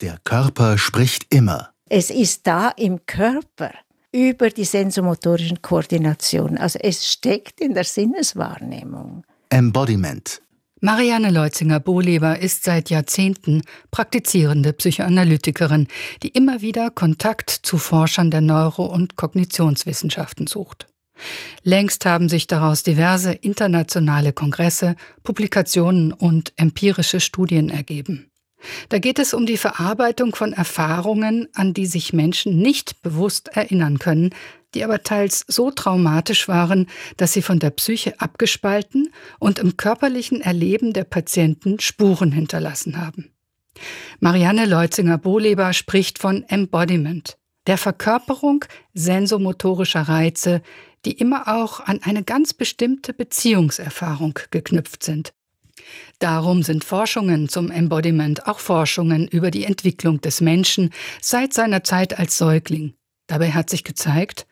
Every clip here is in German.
Der Körper spricht immer. Es ist da im Körper über die sensomotorischen Koordinationen. Also es steckt in der Sinneswahrnehmung. Embodiment. Marianne Leutzinger-Bohleber ist seit Jahrzehnten praktizierende Psychoanalytikerin, die immer wieder Kontakt zu Forschern der Neuro- und Kognitionswissenschaften sucht. Längst haben sich daraus diverse internationale Kongresse, Publikationen und empirische Studien ergeben. Da geht es um die Verarbeitung von Erfahrungen, an die sich Menschen nicht bewusst erinnern können, die aber teils so traumatisch waren, dass sie von der Psyche abgespalten und im körperlichen Erleben der Patienten Spuren hinterlassen haben. Marianne Leutzinger-Bohleber spricht von Embodiment, der Verkörperung sensomotorischer Reize, die immer auch an eine ganz bestimmte Beziehungserfahrung geknüpft sind. Darum sind Forschungen zum Embodiment auch Forschungen über die Entwicklung des Menschen seit seiner Zeit als Säugling. Dabei hat sich gezeigt,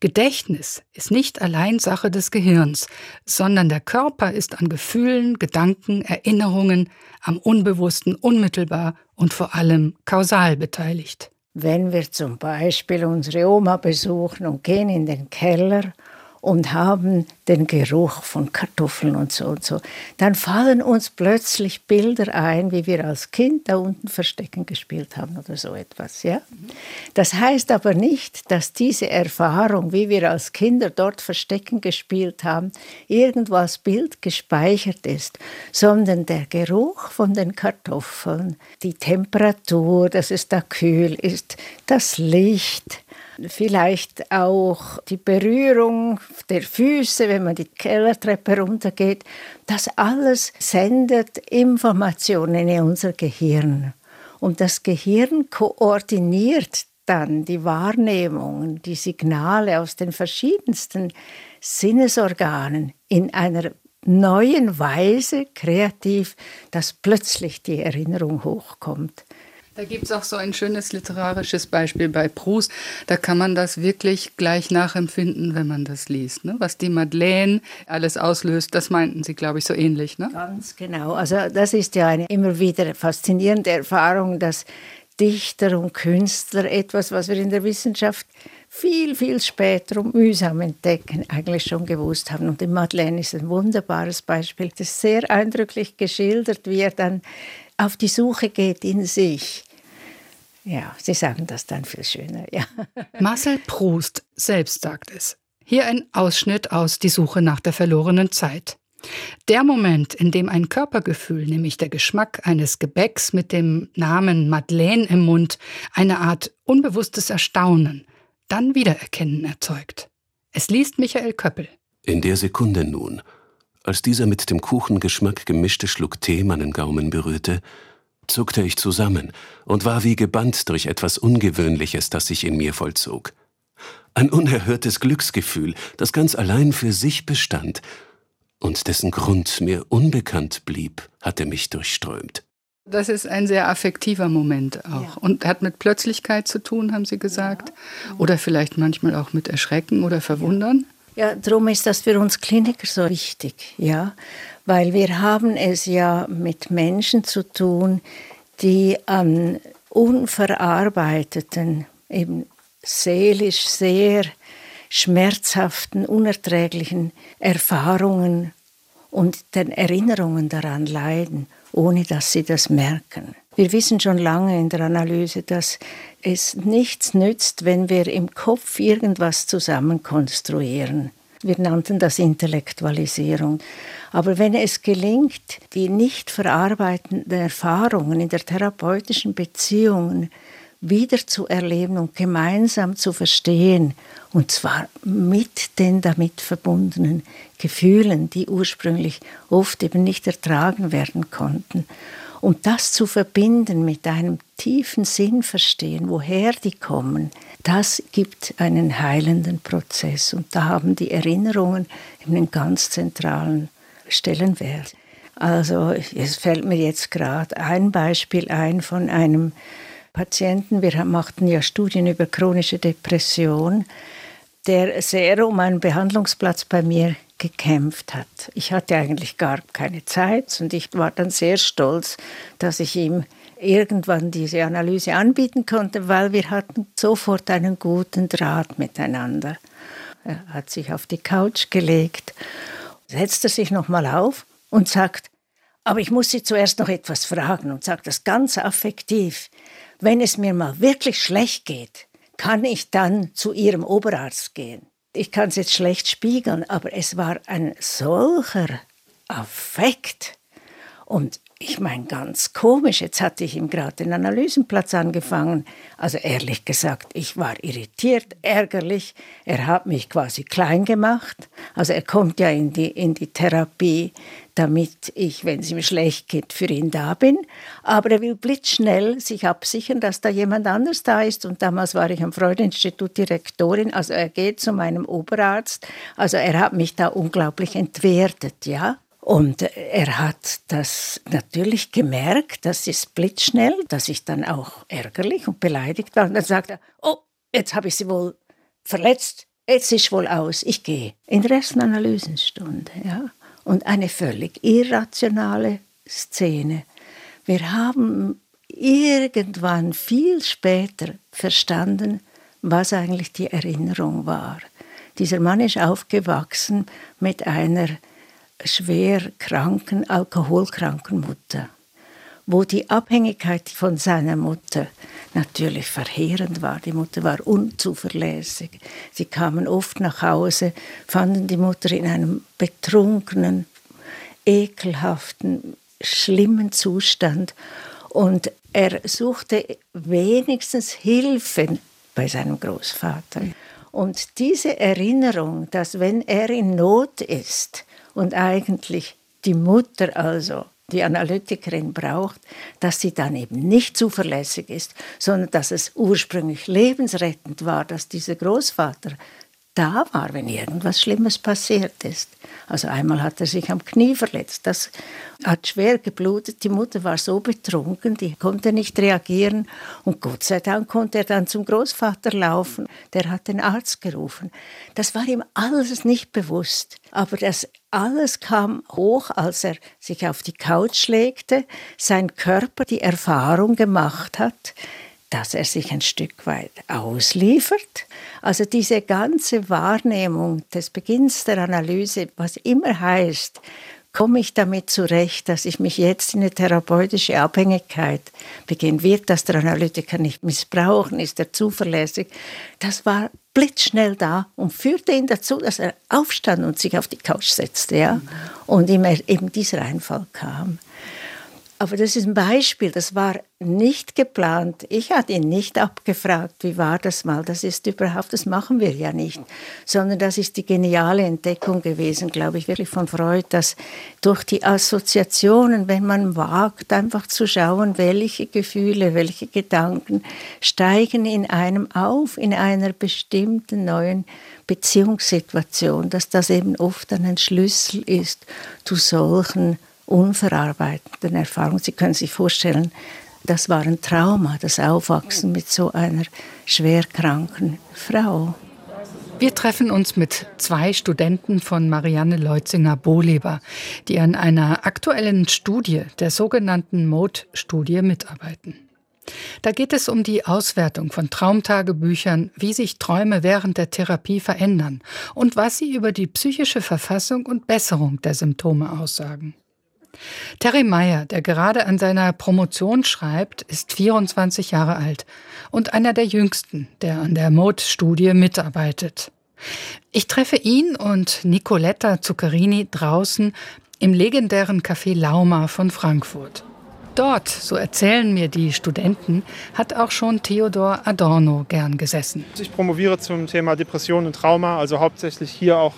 Gedächtnis ist nicht allein Sache des Gehirns, sondern der Körper ist an Gefühlen, Gedanken, Erinnerungen, am Unbewussten unmittelbar und vor allem kausal beteiligt. Wenn wir zum Beispiel unsere Oma besuchen und gehen in den Keller und haben den Geruch von Kartoffeln und so und so, dann fallen uns plötzlich Bilder ein, wie wir als Kind da unten Verstecken gespielt haben oder so etwas. Ja? Das heißt aber nicht, dass diese Erfahrung, wie wir als Kinder dort Verstecken gespielt haben, irgendwo als Bild gespeichert ist, sondern der Geruch von den Kartoffeln, die Temperatur, dass es da kühl ist, das Licht, vielleicht auch die Berührung der Füße, wenn man die Kellertreppe runtergeht. Das alles sendet Informationen in unser Gehirn. Und das Gehirn koordiniert dann die Wahrnehmungen, die Signale aus den verschiedensten Sinnesorganen in einer neuen Weise kreativ, dass plötzlich die Erinnerung hochkommt. Da gibt es auch so ein schönes literarisches Beispiel bei Proust. Da kann man das wirklich gleich nachempfinden, wenn man das liest. Ne? Was die Madeleine alles auslöst, das meinten Sie, glaube ich, so ähnlich. Ne? Ganz genau. Also das ist ja eine immer wieder faszinierende Erfahrung, dass Dichter und Künstler etwas, was wir in der Wissenschaft viel, viel später und mühsam entdecken, eigentlich schon gewusst haben. Und die Madeleine ist ein wunderbares Beispiel. Das ist sehr eindrücklich geschildert, wie er dann auf die Suche geht in sich. Ja, Sie sagen das dann viel schöner, ja. Marcel Proust selbst sagt es. Hier ein Ausschnitt aus Die Suche nach der verlorenen Zeit. Der Moment, in dem ein Körpergefühl, nämlich der Geschmack eines Gebäcks mit dem Namen Madeleine im Mund, eine Art unbewusstes Erstaunen, dann Wiedererkennen erzeugt. Es liest Michael Köppel. In der Sekunde nun, als dieser mit dem Kuchengeschmack gemischte Schluck Tee meinen Gaumen berührte, zuckte ich zusammen und war wie gebannt durch etwas Ungewöhnliches, das sich in mir vollzog. Ein unerhörtes Glücksgefühl, das ganz allein für sich bestand und dessen Grund mir unbekannt blieb, hatte mich durchströmt. Das ist ein sehr affektiver Moment auch ja. und hat mit Plötzlichkeit zu tun, haben Sie gesagt, ja. oder vielleicht manchmal auch mit Erschrecken oder Verwundern. Ja, darum ist das für uns Kliniker so wichtig, ja, weil wir haben es ja mit Menschen zu tun, die an unverarbeiteten, eben seelisch sehr schmerzhaften, unerträglichen Erfahrungen und den Erinnerungen daran leiden, ohne dass sie das merken. Wir wissen schon lange in der Analyse, dass es nichts nützt, wenn wir im Kopf irgendwas zusammenkonstruieren. Wir nannten das Intellektualisierung. Aber wenn es gelingt, die nicht verarbeitenden Erfahrungen in der therapeutischen Beziehung wieder zu erleben und gemeinsam zu verstehen, und zwar mit den damit verbundenen Gefühlen, die ursprünglich oft eben nicht ertragen werden konnten, und das zu verbinden mit einem tiefen Sinnverstehen, woher die kommen, das gibt einen heilenden Prozess. Und da haben die Erinnerungen einen ganz zentralen Stellenwert. Also es fällt mir jetzt gerade ein Beispiel ein von einem Patienten. Wir machten ja Studien über chronische Depression, der sehr um einen Behandlungsplatz bei mir gekämpft hat. Ich hatte eigentlich gar keine Zeit und ich war dann sehr stolz, dass ich ihm irgendwann diese Analyse anbieten konnte, weil wir hatten sofort einen guten Draht miteinander. Er hat sich auf die Couch gelegt, setzte sich nochmal auf und sagt, aber ich muss Sie zuerst noch etwas fragen und sagt das ganz affektiv. Wenn es mir mal wirklich schlecht geht, kann ich dann zu Ihrem Oberarzt gehen? Ich kann es jetzt schlecht spiegeln, aber es war ein solcher Affekt. Und ich meine, ganz komisch, jetzt hatte ich ihm gerade den Analysenplatz angefangen. Also ehrlich gesagt, ich war irritiert, ärgerlich. Er hat mich quasi klein gemacht. Also er kommt ja in die, in die Therapie, damit ich, wenn es ihm schlecht geht, für ihn da bin. Aber er will blitzschnell sich absichern, dass da jemand anders da ist. Und damals war ich am Freud-Institut Direktorin. Also er geht zu meinem Oberarzt. Also er hat mich da unglaublich entwertet, ja. Und er hat das natürlich gemerkt, das ist blitzschnell, dass ich dann auch ärgerlich und beleidigt war. Und dann sagt er, oh, jetzt habe ich sie wohl verletzt, jetzt ist wohl aus, ich gehe. In der ersten Analysenstunde, ja. Und eine völlig irrationale Szene. Wir haben irgendwann viel später verstanden, was eigentlich die Erinnerung war. Dieser Mann ist aufgewachsen mit einer schwer kranken, alkoholkranken Mutter, wo die Abhängigkeit von seiner Mutter natürlich verheerend war. Die Mutter war unzuverlässig. Sie kamen oft nach Hause, fanden die Mutter in einem betrunkenen, ekelhaften, schlimmen Zustand und er suchte wenigstens Hilfe bei seinem Großvater. Und diese Erinnerung, dass wenn er in Not ist, und eigentlich die Mutter also die Analytikerin braucht, dass sie dann eben nicht zuverlässig ist, sondern dass es ursprünglich lebensrettend war, dass dieser Großvater da war, wenn irgendwas Schlimmes passiert ist. Also einmal hat er sich am Knie verletzt. Das hat schwer geblutet. Die Mutter war so betrunken, die konnte nicht reagieren. Und Gott sei Dank konnte er dann zum Großvater laufen. Der hat den Arzt gerufen. Das war ihm alles nicht bewusst. Aber das alles kam hoch, als er sich auf die Couch legte, sein Körper die Erfahrung gemacht hat, dass er sich ein Stück weit ausliefert. Also diese ganze Wahrnehmung des Beginns der Analyse, was immer heißt, komme ich damit zurecht, dass ich mich jetzt in eine therapeutische Abhängigkeit beginne? Wird das der Analytiker nicht missbrauchen? Ist er zuverlässig? Das war blitzschnell da und führte ihn dazu, dass er aufstand und sich auf die Couch setzte. Ja? Und ihm eben dieser Einfall kam. Aber das ist ein Beispiel, das war nicht geplant. Ich hatte ihn nicht abgefragt, wie war das mal. Das ist überhaupt, das machen wir ja nicht. Sondern das ist die geniale Entdeckung gewesen, glaube ich, wirklich von Freud, dass durch die Assoziationen, wenn man wagt, einfach zu schauen, welche Gefühle, welche Gedanken steigen in einem auf, in einer bestimmten neuen Beziehungssituation, dass das eben oft dann ein Schlüssel ist zu solchen unverarbeiteten Erfahrungen. Sie können sich vorstellen, das war ein Trauma, das Aufwachsen mit so einer schwerkranken Frau. Wir treffen uns mit zwei Studenten von Marianne Leutzinger-Bohleber, die an einer aktuellen Studie, der sogenannten Mode-Studie, mitarbeiten. Da geht es um die Auswertung von Traumtagebüchern, wie sich Träume während der Therapie verändern und was sie über die psychische Verfassung und Besserung der Symptome aussagen. Terry Meyer, der gerade an seiner Promotion schreibt, ist 24 Jahre alt und einer der jüngsten, der an der Mode-Studie mitarbeitet. Ich treffe ihn und Nicoletta Zuccherini draußen im legendären Café Lauma von Frankfurt. Dort, so erzählen mir die Studenten, hat auch schon Theodor Adorno gern gesessen. Ich promoviere zum Thema Depression und Trauma, also hauptsächlich hier auch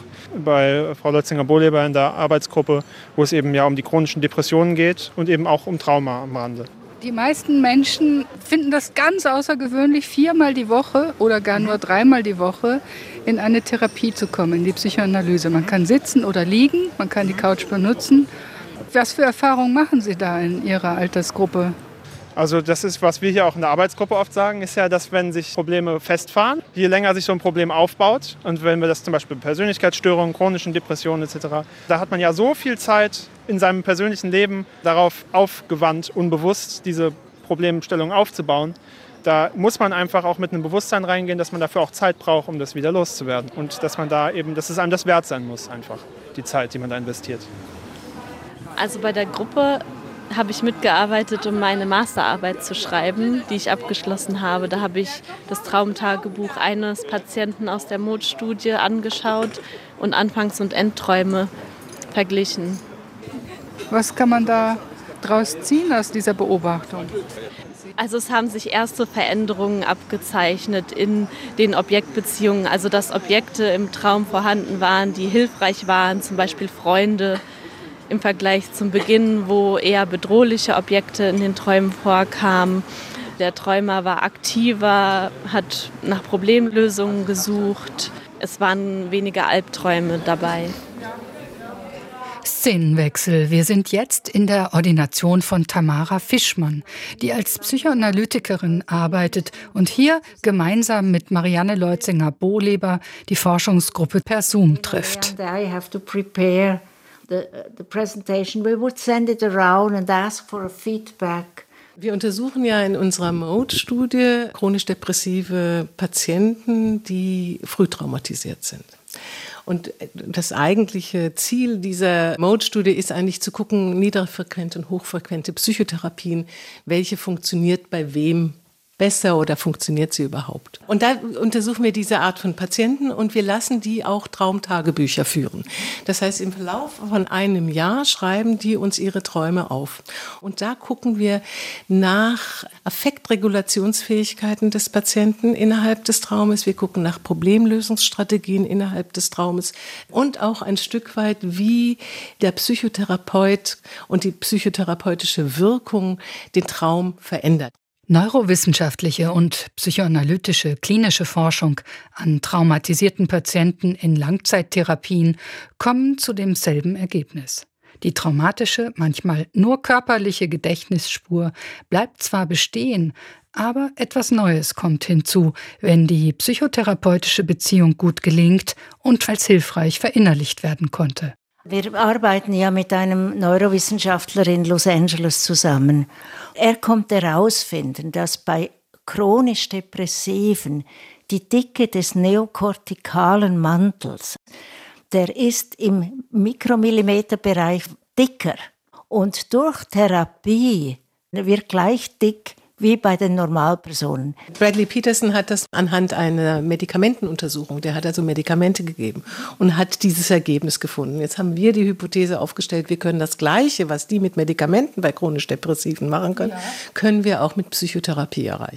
bei Frau Leutzinger-Bohleber in der Arbeitsgruppe, wo es eben ja um die chronischen Depressionen geht und eben auch um Trauma am Rande. Die meisten Menschen finden das ganz außergewöhnlich, viermal die Woche oder gar nur dreimal die Woche in eine Therapie zu kommen, in die Psychoanalyse. Man kann sitzen oder liegen, man kann die Couch benutzen was für Erfahrungen machen Sie da in Ihrer Altersgruppe? Also das ist, was wir hier auch in der Arbeitsgruppe oft sagen, ist ja, dass wenn sich Probleme festfahren, je länger sich so ein Problem aufbaut und wenn wir das zum Beispiel Persönlichkeitsstörungen, chronischen Depressionen etc., da hat man ja so viel Zeit in seinem persönlichen Leben darauf aufgewandt, unbewusst diese Problemstellungen aufzubauen, da muss man einfach auch mit einem Bewusstsein reingehen, dass man dafür auch Zeit braucht, um das wieder loszuwerden. Und dass man da eben, dass es einem das wert sein muss, einfach, die Zeit, die man da investiert. Also bei der Gruppe habe ich mitgearbeitet, um meine Masterarbeit zu schreiben, die ich abgeschlossen habe. Da habe ich das Traumtagebuch eines Patienten aus der Mode-Studie angeschaut und Anfangs- und Endträume verglichen. Was kann man da draus ziehen aus dieser Beobachtung? Also es haben sich erste Veränderungen abgezeichnet in den Objektbeziehungen, also dass Objekte im Traum vorhanden waren, die hilfreich waren, zum Beispiel Freunde im Vergleich zum Beginn, wo eher bedrohliche Objekte in den Träumen vorkamen. Der Träumer war aktiver, hat nach Problemlösungen gesucht. Es waren weniger Albträume dabei. Szenenwechsel. Wir sind jetzt in der Ordination von Tamara Fischmann, die als Psychoanalytikerin arbeitet und hier gemeinsam mit Marianne Leutzinger-Bohleber die Forschungsgruppe per Zoom trifft. Wir untersuchen ja in unserer Mode-Studie chronisch depressive Patienten, die früh traumatisiert sind. Und das eigentliche Ziel dieser Mode-Studie ist eigentlich zu gucken, niederfrequente und hochfrequente Psychotherapien, welche funktioniert bei wem besser oder funktioniert sie überhaupt? Und da untersuchen wir diese Art von Patienten und wir lassen die auch Traumtagebücher führen. Das heißt, im Verlauf von einem Jahr schreiben die uns ihre Träume auf. Und da gucken wir nach Affektregulationsfähigkeiten des Patienten innerhalb des Traumes. Wir gucken nach Problemlösungsstrategien innerhalb des Traumes und auch ein Stück weit, wie der Psychotherapeut und die psychotherapeutische Wirkung den Traum verändert. Neurowissenschaftliche und psychoanalytische klinische Forschung an traumatisierten Patienten in Langzeittherapien kommen zu demselben Ergebnis. Die traumatische, manchmal nur körperliche Gedächtnisspur bleibt zwar bestehen, aber etwas Neues kommt hinzu, wenn die psychotherapeutische Beziehung gut gelingt und als hilfreich verinnerlicht werden konnte. Wir arbeiten ja mit einem Neurowissenschaftler in Los Angeles zusammen. Er konnte herausfinden, dass bei chronisch Depressiven die Dicke des neokortikalen Mantels, der ist im Mikromillimeterbereich dicker und durch Therapie wird gleich dick wie bei den Normalpersonen. Bradley Peterson hat das anhand einer Medikamentenuntersuchung, der hat also Medikamente gegeben und hat dieses Ergebnis gefunden. Jetzt haben wir die Hypothese aufgestellt, wir können das Gleiche, was die mit Medikamenten bei chronisch Depressiven machen können, ja. können wir auch mit Psychotherapie erreichen.